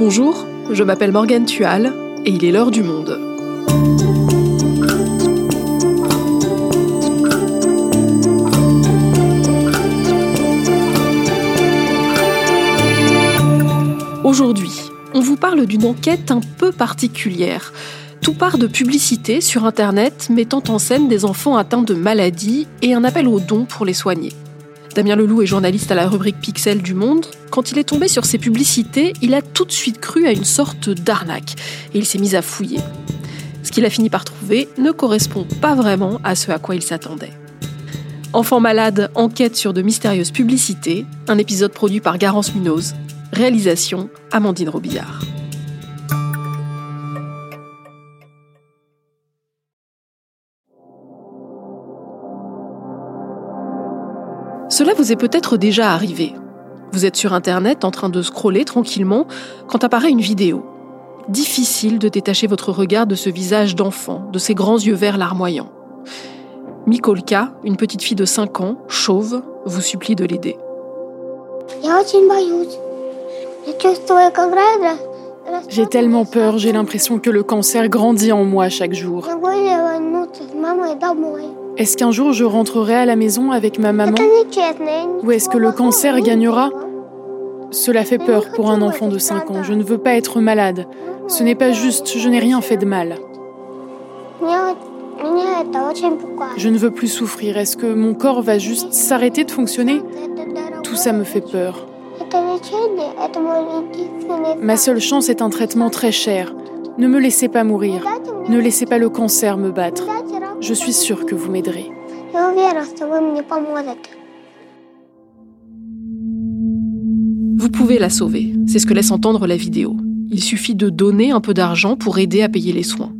Bonjour, je m'appelle Morgane Tual et il est l'heure du monde. Aujourd'hui, on vous parle d'une enquête un peu particulière. Tout part de publicités sur Internet mettant en scène des enfants atteints de maladies et un appel aux dons pour les soigner. Damien Leloup est journaliste à la rubrique Pixel du Monde. Quand il est tombé sur ces publicités, il a tout de suite cru à une sorte d'arnaque et il s'est mis à fouiller. Ce qu'il a fini par trouver ne correspond pas vraiment à ce à quoi il s'attendait. Enfants malades enquête sur de mystérieuses publicités, un épisode produit par Garance Munoz, réalisation Amandine Robillard. Cela vous est peut-être déjà arrivé. Vous êtes sur Internet en train de scroller tranquillement quand apparaît une vidéo. Difficile de détacher votre regard de ce visage d'enfant, de ses grands yeux verts larmoyants. Mikolka, une petite fille de 5 ans, chauve, vous supplie de l'aider. J'ai tellement peur, j'ai l'impression que le cancer grandit en moi chaque jour. Est-ce qu'un jour je rentrerai à la maison avec ma maman? Ou est-ce que le cancer gagnera? Cela fait peur pour un enfant de 5 ans. Je ne veux pas être malade. Ce n'est pas juste, je n'ai rien fait de mal. Je ne veux plus souffrir. Est-ce que mon corps va juste s'arrêter de fonctionner? Tout ça me fait peur. Ma seule chance est un traitement très cher. Ne me laissez pas mourir. Ne laissez pas le cancer me battre. Je suis sûre que vous m'aiderez. Vous pouvez la sauver, c'est ce que laisse entendre la vidéo. Il suffit de donner un peu d'argent pour aider à payer les soins.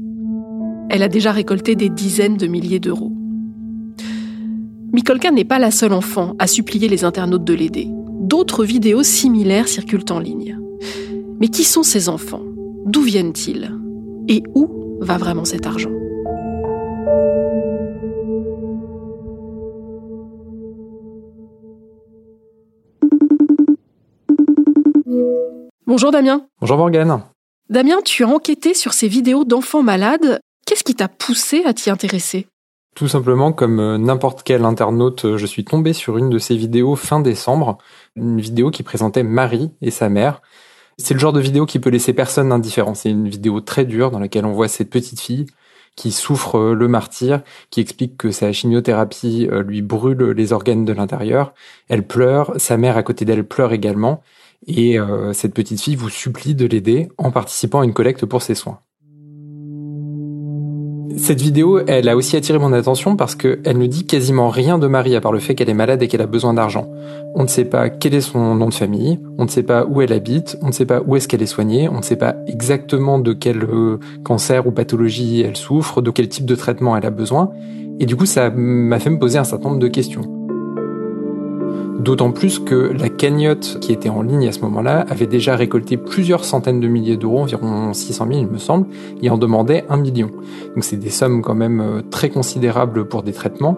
Elle a déjà récolté des dizaines de milliers d'euros. Mikolka n'est pas la seule enfant à supplier les internautes de l'aider. D'autres vidéos similaires circulent en ligne. Mais qui sont ces enfants? D'où viennent-ils? Et où va vraiment cet argent? Bonjour Damien. Bonjour Morgane. Damien, tu as enquêté sur ces vidéos d'enfants malades. Qu'est-ce qui t'a poussé à t'y intéresser? Tout simplement, comme euh, n'importe quel internaute, euh, je suis tombé sur une de ces vidéos fin décembre, une vidéo qui présentait Marie et sa mère. C'est le genre de vidéo qui peut laisser personne indifférent. C'est une vidéo très dure dans laquelle on voit cette petite fille qui souffre euh, le martyr, qui explique que sa chimiothérapie lui brûle les organes de l'intérieur. Elle pleure, sa mère à côté d'elle pleure également et euh, cette petite fille vous supplie de l'aider en participant à une collecte pour ses soins. Cette vidéo, elle a aussi attiré mon attention parce qu'elle ne dit quasiment rien de Marie à part le fait qu'elle est malade et qu'elle a besoin d'argent. On ne sait pas quel est son nom de famille, on ne sait pas où elle habite, on ne sait pas où est-ce qu'elle est soignée, on ne sait pas exactement de quel euh, cancer ou pathologie elle souffre, de quel type de traitement elle a besoin. Et du coup, ça m'a fait me poser un certain nombre de questions. D'autant plus que la cagnotte qui était en ligne à ce moment-là avait déjà récolté plusieurs centaines de milliers d'euros, environ 600 000 il me semble, et en demandait un million. Donc c'est des sommes quand même euh, très considérables pour des traitements.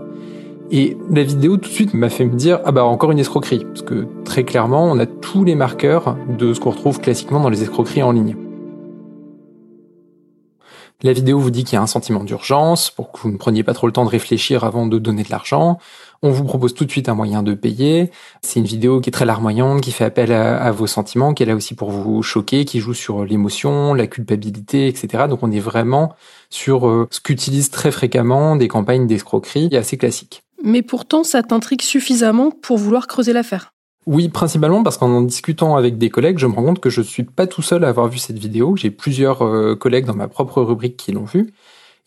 Et la vidéo tout de suite m'a fait me dire ah bah encore une escroquerie parce que très clairement on a tous les marqueurs de ce qu'on retrouve classiquement dans les escroqueries en ligne. La vidéo vous dit qu'il y a un sentiment d'urgence pour que vous ne preniez pas trop le temps de réfléchir avant de donner de l'argent. On vous propose tout de suite un moyen de payer. C'est une vidéo qui est très larmoyante, qui fait appel à, vos sentiments, qui est là aussi pour vous choquer, qui joue sur l'émotion, la culpabilité, etc. Donc on est vraiment sur euh, ce qu'utilisent très fréquemment des campagnes d'escroquerie assez classiques. Mais pourtant, ça t'intrigue suffisamment pour vouloir creuser l'affaire. Oui, principalement parce qu'en en discutant avec des collègues, je me rends compte que je suis pas tout seul à avoir vu cette vidéo. J'ai plusieurs euh, collègues dans ma propre rubrique qui l'ont vue.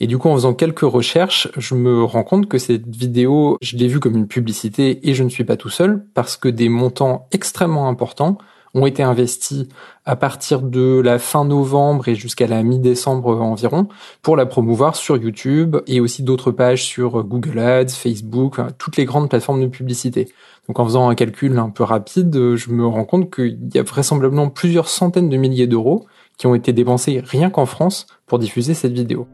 Et du coup, en faisant quelques recherches, je me rends compte que cette vidéo, je l'ai vue comme une publicité et je ne suis pas tout seul parce que des montants extrêmement importants ont été investis à partir de la fin novembre et jusqu'à la mi-décembre environ pour la promouvoir sur YouTube et aussi d'autres pages sur Google Ads, Facebook, toutes les grandes plateformes de publicité. Donc en faisant un calcul un peu rapide, je me rends compte qu'il y a vraisemblablement plusieurs centaines de milliers d'euros qui ont été dépensés rien qu'en France pour diffuser cette vidéo.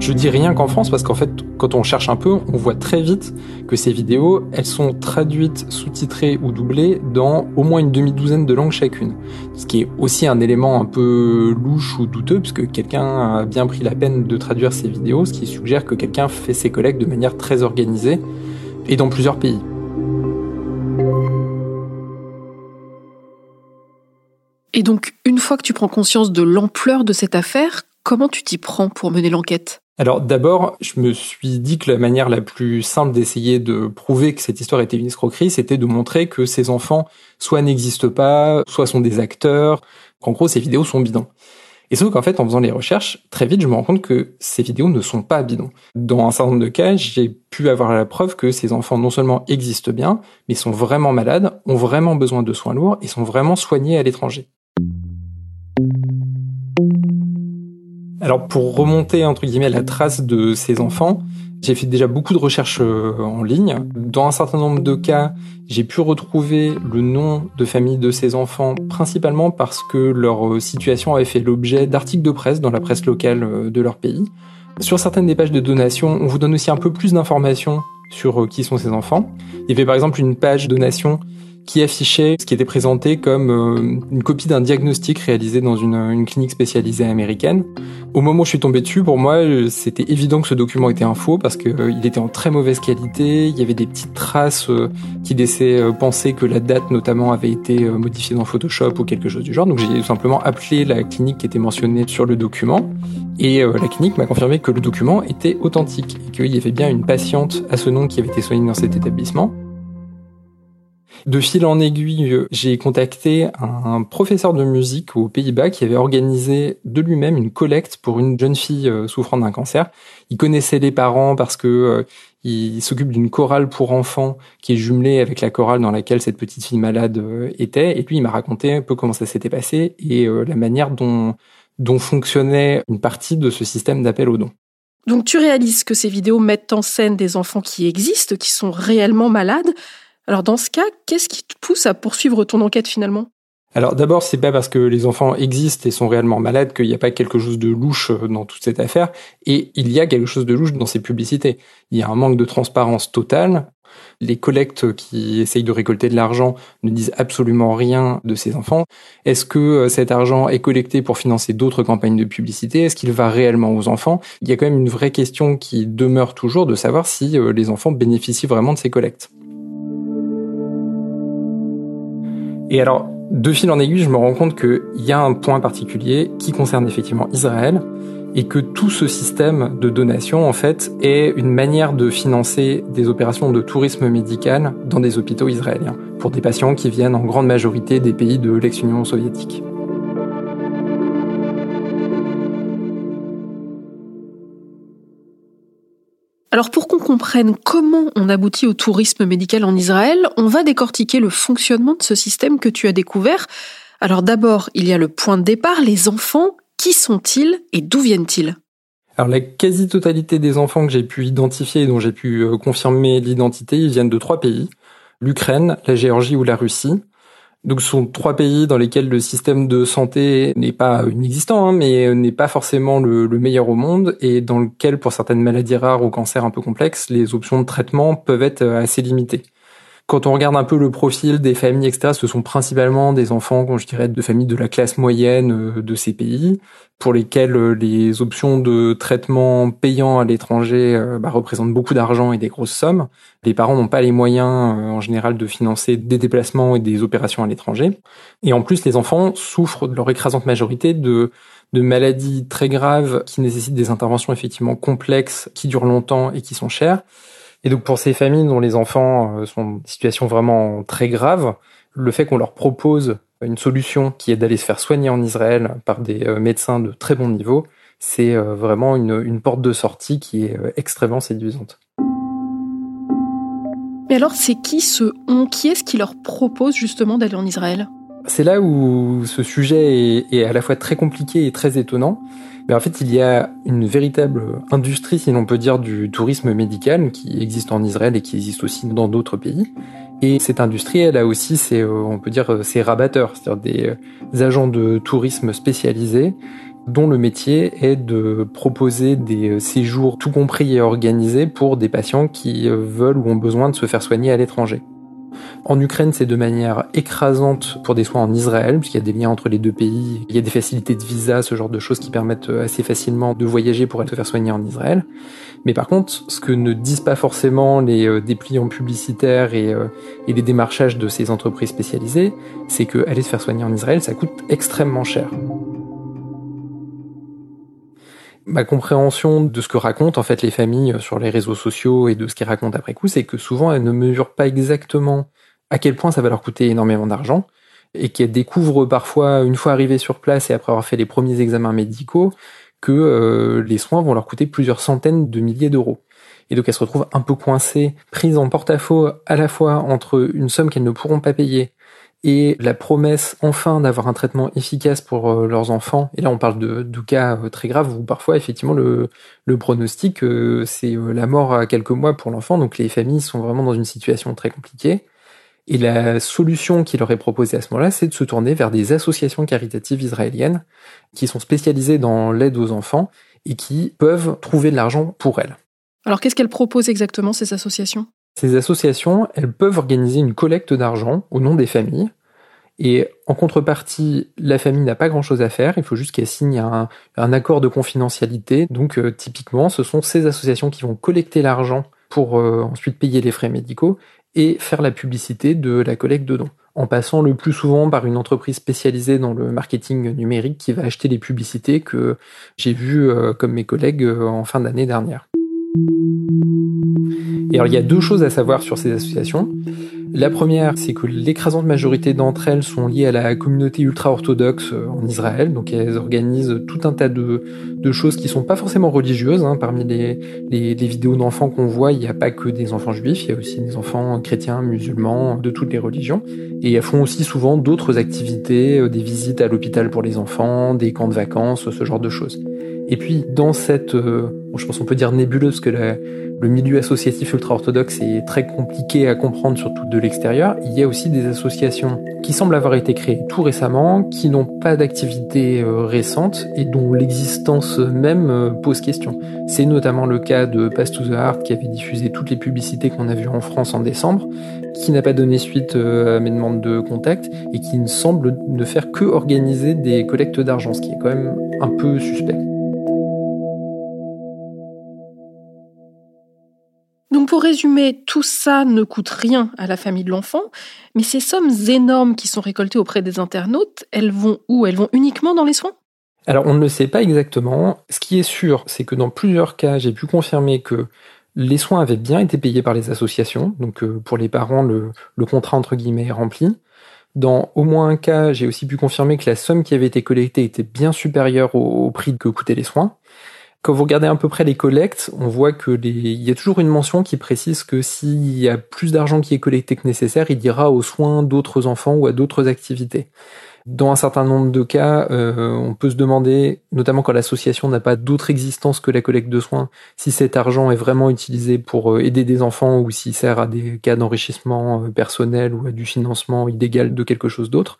Je dis rien qu'en France parce qu'en fait, quand on cherche un peu, on voit très vite que ces vidéos, elles sont traduites, sous-titrées ou doublées dans au moins une demi-douzaine de langues chacune. Ce qui est aussi un élément un peu louche ou douteux puisque quelqu'un a bien pris la peine de traduire ces vidéos, ce qui suggère que quelqu'un fait ses collègues de manière très organisée et dans plusieurs pays. Et donc, une fois que tu prends conscience de l'ampleur de cette affaire, comment tu t'y prends pour mener l'enquête? Alors d'abord, je me suis dit que la manière la plus simple d'essayer de prouver que cette histoire était une escroquerie, c'était de montrer que ces enfants soit n'existent pas, soit sont des acteurs, qu'en gros ces vidéos sont bidons. Et sauf qu'en fait, en faisant les recherches, très vite, je me rends compte que ces vidéos ne sont pas bidons. Dans un certain nombre de cas, j'ai pu avoir la preuve que ces enfants non seulement existent bien, mais sont vraiment malades, ont vraiment besoin de soins lourds et sont vraiment soignés à l'étranger. Alors pour remonter entre guillemets la trace de ces enfants, j'ai fait déjà beaucoup de recherches euh, en ligne. Dans un certain nombre de cas, j'ai pu retrouver le nom de famille de ces enfants, principalement parce que leur euh, situation avait fait l'objet d'articles de presse dans la presse locale euh, de leur pays. Sur certaines des pages de donation, on vous donne aussi un peu plus d'informations sur qui sont ces enfants. Il y avait par exemple une page donation qui affichait ce qui était présenté comme euh, une copie d'un diagnostic réalisé dans une, clinique spécialisée américaine. Au moment où je suis tombé dessus, pour moi, euh, c'était évident que ce document était un faux parce qu'il euh, était en très mauvaise qualité. Il y avait des petites traces qui laissaient penser que la date notamment avait été modifiée dans Photoshop ou quelque chose du genre. Donc j'ai tout simplement appelé la clinique qui était mentionnée sur le document et la clinique m'a confirmé que le document était authentique et qu'il y avait bien une patiente à ce nom qui avait été soignée dans cet établissement. De fil en aiguille, j'ai contacté un professeur de musique aux Pays-Bas qui avait organisé de lui-même une collecte pour une jeune fille euh, souffrant d'un cancer. Il connaissait les parents parce que euh, il s'occupe d'une chorale pour enfants qui est jumelée avec la chorale dans laquelle cette petite fille malade euh, était. Et puis il m'a raconté un peu comment ça s'était passé et la manière dont, dont fonctionnait une partie de ce système d'appel aux dons. Donc tu réalises que ces vidéos mettent en scène des enfants qui existent, qui sont réellement malades, alors dans ce cas, qu'est-ce qui te pousse à poursuivre ton enquête finalement? Alors d'abord, c'est pas parce que les enfants existent et sont réellement malades qu'il n'y a pas quelque chose de louche euh, dans toute cette affaire. Et il y a quelque chose de louche dans ces publicités. Il y a un manque de transparence totale. Les collectes qui essayent de récolter de l'argent ne disent absolument rien de ces enfants. Est-ce que euh, cet argent est collecté pour financer d'autres campagnes de publicité? Est-ce qu'il va réellement aux enfants? Il y a quand même une vraie question qui demeure toujours de savoir si euh, les enfants bénéficient vraiment de ces collectes. Et alors, de fil en aiguille, je me rends compte qu'il y a un point particulier qui concerne effectivement Israël et que tout ce système de donation, en fait, est une manière de financer des opérations de tourisme médical dans des hôpitaux israéliens pour des patients qui viennent en grande majorité des pays de l'ex-Union soviétique. Alors pour qu'on comprenne comment on aboutit au tourisme médical en Israël, on va décortiquer le fonctionnement de ce système que tu as découvert. Alors d'abord, il y a le point de départ, les enfants. Qui sont-ils et d'où viennent-ils? Alors la quasi-totalité des enfants que j'ai pu identifier et dont j'ai pu euh, confirmer l'identité, ils viennent de trois pays, l'Ukraine, la Géorgie ou la Russie. Donc ce sont trois pays dans lesquels le système de santé n'est pas inexistant, hein, mais n'est pas forcément le, meilleur au monde, et dans lequel, pour certaines maladies rares ou cancers un peu complexes, les options de traitement peuvent être assez limitées. Quand on regarde un peu le profil des familles, etc., ce sont principalement des enfants, je dirais, de familles de la classe moyenne euh, de ces pays, pour lesquels euh, les options de traitement payant à l'étranger euh, bah, représentent beaucoup d'argent et des grosses sommes. Les parents n'ont pas les moyens, en général, de financer des déplacements et des opérations à l'étranger. Et en plus, les enfants souffrent de leur écrasante majorité de de maladies très graves qui nécessitent des interventions effectivement complexes, qui durent longtemps et qui sont chères. Et donc pour ces familles dont les enfants euh, sont en situation vraiment très grave, le fait qu'on leur propose une solution qui est d'aller se faire soigner en Israël par des euh, médecins de très bon niveau, c'est euh, vraiment une, porte de sortie qui est extrêmement séduisante. Mais alors c'est qui ce on? Qui est-ce qui leur propose justement d'aller en Israël? C'est là où ce sujet est à la fois très compliqué et très étonnant. Mais en fait, il y a une véritable industrie, si l'on peut dire, du tourisme médical qui existe en Israël et qui existe aussi dans d'autres pays. Et cette industrie, elle a aussi ses, euh, on peut dire, ses rabatteurs, c'est-à-dire des, euh, agents de tourisme spécialisés dont le métier est de proposer des séjours tout compris et organisés pour des patients qui veulent ou ont besoin de se faire soigner à l'étranger. En Ukraine, c'est de manière écrasante pour des soins en Israël, puisqu'il y a des liens entre les deux pays. Il y a des facilités de visa, ce genre de choses qui permettent assez facilement de voyager pour aller se faire soigner en Israël. Mais par contre, ce que ne disent pas forcément les euh, dépliants publicitaires et, euh, et les démarchages de ces entreprises spécialisées, c'est que aller se faire soigner en Israël, ça coûte extrêmement cher ma compréhension de ce que racontent en fait les familles sur les réseaux sociaux et de ce qu'ils racontent après coup, c'est que souvent elles ne mesurent pas exactement à quel point ça va leur coûter énormément d'argent et qu'elles découvrent parfois, une fois arrivées sur place et après avoir fait les premiers examens médicaux, que euh, les soins vont leur coûter plusieurs centaines de milliers d'euros. Et donc elles se retrouvent un peu coincées, prises en porte-à-faux à la fois entre une somme qu'elles ne pourront pas payer et la promesse enfin d'avoir un traitement efficace pour euh, leurs enfants. Et là, on parle de, cas euh, très graves où parfois, effectivement, le, le pronostic, c'est la mort à quelques mois pour l'enfant. Donc les familles sont vraiment dans une situation très compliquée. Et la solution qui leur est proposée à ce moment-là, c'est de se tourner vers des associations caritatives israéliennes qui sont spécialisées dans l'aide aux enfants et qui peuvent trouver de l'argent pour elles. Alors qu'est-ce qu'elles proposent exactement, ces associations? Ces associations, elles peuvent organiser une collecte d'argent au nom des familles. Et en contrepartie, la famille n'a pas grand-chose à faire, il faut juste qu'elle signe un, accord de confidentialité. Donc euh, typiquement, ce sont ces associations qui vont collecter l'argent pour euh, ensuite payer les frais médicaux et faire la publicité de la collecte de dons, en passant le plus souvent par une entreprise spécialisée dans le marketing numérique qui va acheter les publicités que j'ai vues euh, comme mes collègues en fin d'année dernière. Et alors il y a deux choses à savoir sur ces associations. La première, c'est que l'écrasante majorité d'entre elles sont liées à la communauté ultra-orthodoxe euh, en Israël, donc elles organisent tout un tas de, choses qui sont pas forcément religieuses. Hein. Parmi les, vidéos d'enfants qu'on voit, il n'y a pas que des enfants juifs, il y a aussi des enfants chrétiens, musulmans, de toutes les religions. Et elles font aussi souvent d'autres activités, euh, des visites à l'hôpital pour les enfants, des camps de vacances, ce genre de choses. Et puis dans cette, euh, je pense qu'on peut dire nébuleuse, que la, le milieu associatif ultra-orthodoxe est très compliqué à comprendre, surtout de l'extérieur. Il y a aussi des associations qui semblent avoir été créées tout récemment, qui n'ont pas d'activité euh, récente et dont l'existence même euh, pose question. C'est notamment le cas de Pass to the Heart qui avait diffusé toutes les publicités qu'on a vues en France en décembre, qui n'a pas donné suite à mes demandes de contact et qui ne semble ne faire que organiser des collectes d'argent, ce qui est quand même un peu suspect. Donc pour résumer, tout ça ne coûte rien à la famille de l'enfant, mais ces sommes énormes qui sont récoltées auprès des internautes, elles vont où? Elles vont uniquement dans les soins? Alors on ne le sait pas exactement. Ce qui est sûr, c'est que dans plusieurs cas, j'ai pu confirmer que les soins avaient bien été payés par les associations, donc euh, pour les parents, le, contrat entre guillemets est rempli. Dans au moins un cas, j'ai aussi pu confirmer que la somme qui avait été collectée était bien supérieure au prix que coûtaient les soins. Quand vous regardez à peu près les collectes, on voit que il y a toujours une mention qui précise que s'il y a plus d'argent qui est collecté que nécessaire, il ira aux soins d'autres enfants ou à d'autres activités. Dans un certain nombre de cas, euh, on peut se demander, notamment quand l'association n'a pas d'autre existence que la collecte de soins, si cet argent est vraiment utilisé pour euh, aider des enfants ou s'il sert à des cas d'enrichissement euh, personnel ou à du financement illégal de quelque chose d'autre.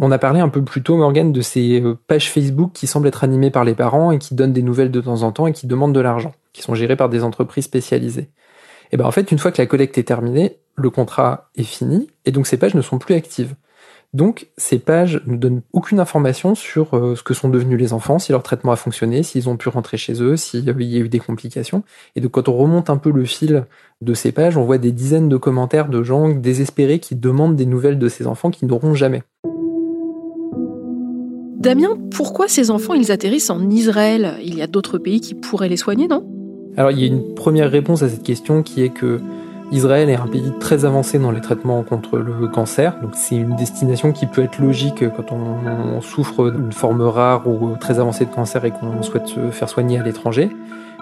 On a parlé un peu plus tôt, Morgan, de ces euh, pages Facebook qui semblent être animées par les parents et qui donnent des nouvelles de temps en temps et qui demandent de l'argent, qui sont gérées par des entreprises spécialisées. Et ben en fait, une fois que la collecte est terminée, le contrat est fini et donc ces pages ne sont plus actives. Donc ces pages ne donnent aucune information sur euh, ce que sont devenus les enfants, si leur traitement a fonctionné, s'ils ont pu rentrer chez eux, s'il y a eu des complications. Et donc quand on remonte un peu le fil de ces pages, on voit des dizaines de commentaires de gens désespérés qui demandent des nouvelles de ces enfants qui n'auront jamais. Damien, pourquoi ces enfants, ils atterrissent en Israël? Il y a d'autres pays qui pourraient les soigner, non? Alors il y a une première réponse à cette question qui est que Israël est un pays très avancé dans les traitements contre le cancer, donc c'est une destination qui peut être logique quand on, souffre d'une forme rare ou très avancée de cancer et qu'on souhaite se faire soigner à l'étranger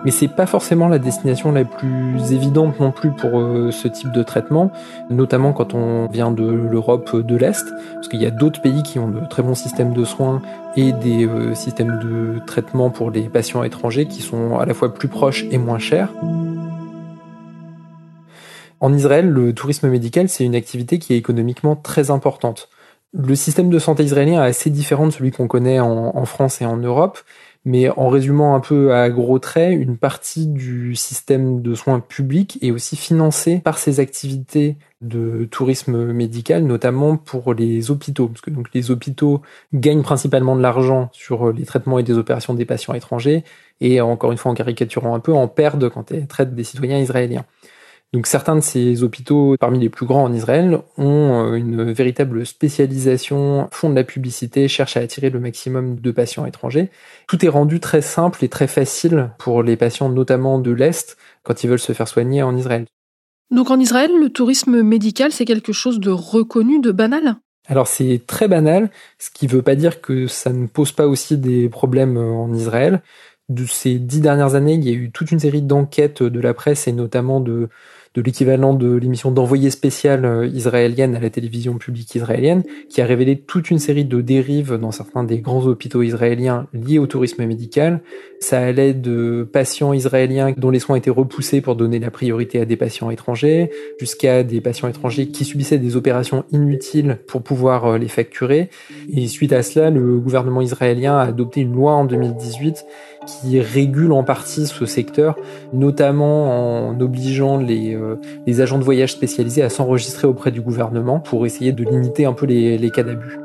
mais c'est pas forcément la destination la plus évidente non plus pour euh, ce type de traitement, notamment quand on vient de l'Europe de l'Est, parce qu'il y a d'autres pays qui ont de très bons systèmes de soins et des euh, systèmes de traitement pour les patients étrangers qui sont à la fois plus proches et moins chers. En Israël, le tourisme médical, c'est une activité qui est économiquement très importante. Le système de santé israélien est assez différent de celui qu'on connaît en, France et en Europe. Mais en résumant un peu à gros traits, une partie du système de soins publics est aussi financée par ces activités de tourisme médical, notamment pour les hôpitaux, parce que donc les hôpitaux gagnent principalement de l'argent sur les traitements et des opérations des patients étrangers, et encore une fois en caricaturant un peu, en perdent quand elles traitent des citoyens israéliens. Donc certains de ces hôpitaux, parmi les plus grands en Israël, ont euh, une véritable spécialisation, font de la publicité, cherchent à attirer le maximum de patients étrangers. Tout est rendu très simple et très facile pour les patients, notamment de l'Est, quand ils veulent se faire soigner en Israël. Donc en Israël, le tourisme médical, c'est quelque chose de reconnu, de banal? Alors c'est très banal, ce qui ne veut pas dire que ça ne pose pas aussi des problèmes euh, en Israël. De ces dix dernières années, il y a eu toute une série d'enquêtes de la presse et notamment de de l'équivalent de l'émission d'envoyé spécial euh, israélienne à la télévision publique israélienne, qui a révélé toute une série de dérives dans certains des grands hôpitaux israéliens liés au tourisme médical. Ça allait de patients israéliens dont les soins étaient repoussés pour donner la priorité à des patients étrangers, jusqu'à des patients étrangers qui subissaient des opérations inutiles pour pouvoir euh, les facturer. Et suite à cela, le gouvernement israélien a adopté une loi en 2018 qui régule en partie ce secteur, notamment en obligeant les, euh, les agents de voyage spécialisés à s'enregistrer auprès du gouvernement pour essayer de limiter un peu les, les cas d'abus.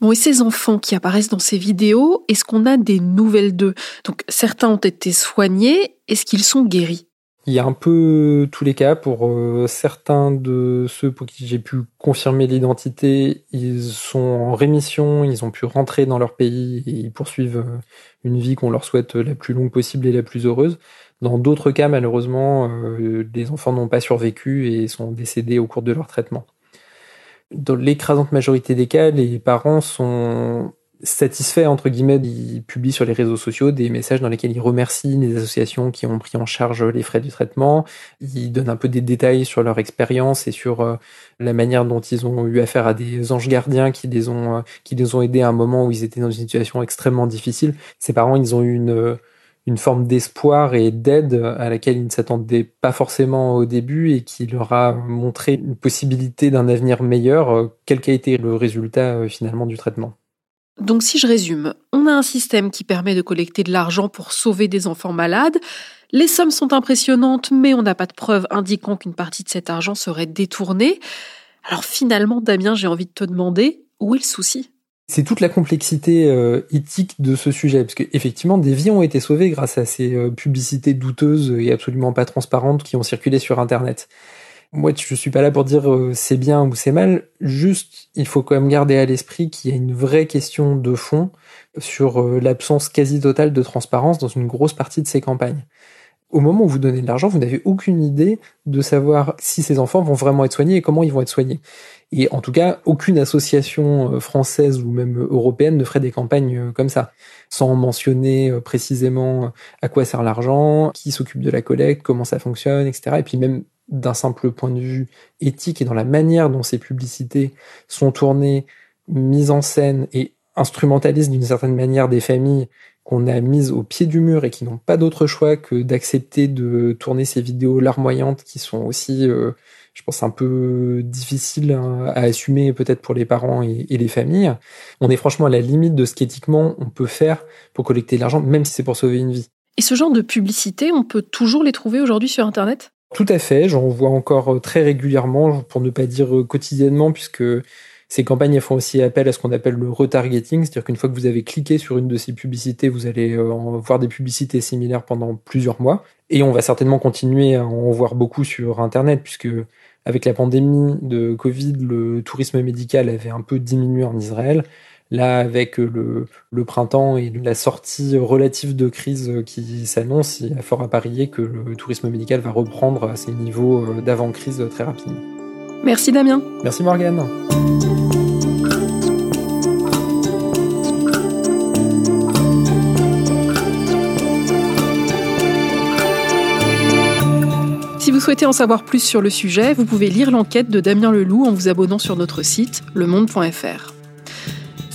Bon, et ces enfants qui apparaissent dans ces vidéos, est-ce qu'on a des nouvelles d'eux? Donc, certains ont été soignés, est-ce qu'ils sont guéris? Il y a un peu tous les cas. Pour euh, certains de ceux pour qui j'ai pu confirmer l'identité, ils sont en rémission, ils ont pu rentrer dans leur pays et ils poursuivent euh, une vie qu'on leur souhaite la plus longue possible et la plus heureuse. Dans d'autres cas, malheureusement, euh, les enfants n'ont pas survécu et sont décédés au cours de leur traitement. Dans l'écrasante majorité des cas, les parents sont satisfait entre guillemets, il publie sur les réseaux sociaux des messages dans lesquels il remercie les associations qui ont pris en charge les frais du traitement. Il donne un peu des détails sur leur expérience et sur euh, la manière dont ils ont eu affaire à des anges gardiens qui les ont euh, qui les ont aidés à un moment où ils étaient dans une situation extrêmement difficile. Ses parents, ils ont eu une une forme d'espoir et d'aide à laquelle ils ne s'attendaient pas forcément au début et qui leur a montré une possibilité d'un avenir meilleur, euh, quel qu'a été le résultat finalement du traitement. Donc si je résume, on a un système qui permet de collecter de l'argent pour sauver des enfants malades. Les sommes sont impressionnantes, mais on n'a pas de preuves indiquant qu'une partie de cet argent serait détournée. Alors finalement, Damien, j'ai envie de te demander, où est le souci? C'est toute la complexité euh, éthique de ce sujet, parce qu'effectivement, des vies ont été sauvées grâce à ces euh, publicités douteuses et absolument pas transparentes qui ont circulé sur Internet. Moi, je suis pas là pour dire euh, c'est bien ou c'est mal. Juste, il faut quand même garder à l'esprit qu'il y a une vraie question de fond sur euh, l'absence quasi totale de transparence dans une grosse partie de ces campagnes. Au moment où vous donnez de l'argent, vous n'avez aucune idée de savoir si ces enfants vont vraiment être soignés et comment ils vont être soignés. Et en tout cas, aucune association euh, française ou même européenne ne ferait des campagnes comme ça, sans mentionner précisément à quoi sert l'argent, qui s'occupe de la collecte, comment ça fonctionne, etc. Et puis même d'un simple point de vue éthique et dans la manière dont ces publicités sont tournées, mises en scène et instrumentalisent d'une certaine manière des familles qu'on a mises au pied du mur et qui n'ont pas d'autre choix que d'accepter de tourner ces vidéos larmoyantes qui sont aussi, euh, je pense, un peu difficiles à assumer peut-être pour les parents et, et, les familles. On est franchement à la limite de ce qu'éthiquement on peut faire pour collecter de l'argent, même si c'est pour sauver une vie. Et ce genre de publicité, on peut toujours les trouver aujourd'hui sur Internet? Tout à fait, j'en vois encore euh, très régulièrement, pour ne pas dire euh, quotidiennement, puisque ces campagnes font aussi appel à ce qu'on appelle le retargeting, c'est-à-dire qu'une fois que vous avez cliqué sur une de ces publicités, vous allez euh, voir des publicités similaires pendant plusieurs mois. Et on va certainement continuer à en voir beaucoup sur Internet, puisque avec la pandémie de Covid, le tourisme médical avait un peu diminué en Israël. Là, avec le, le, printemps et la sortie relative de crise qui s'annonce, il y a fort à parier que le tourisme médical va reprendre à ses niveaux euh, d'avant-crise très rapidement. Merci Damien. Merci Morgane. Si vous souhaitez en savoir plus sur le sujet, vous pouvez lire l'enquête de Damien Leloup en vous abonnant sur notre site lemonde.fr.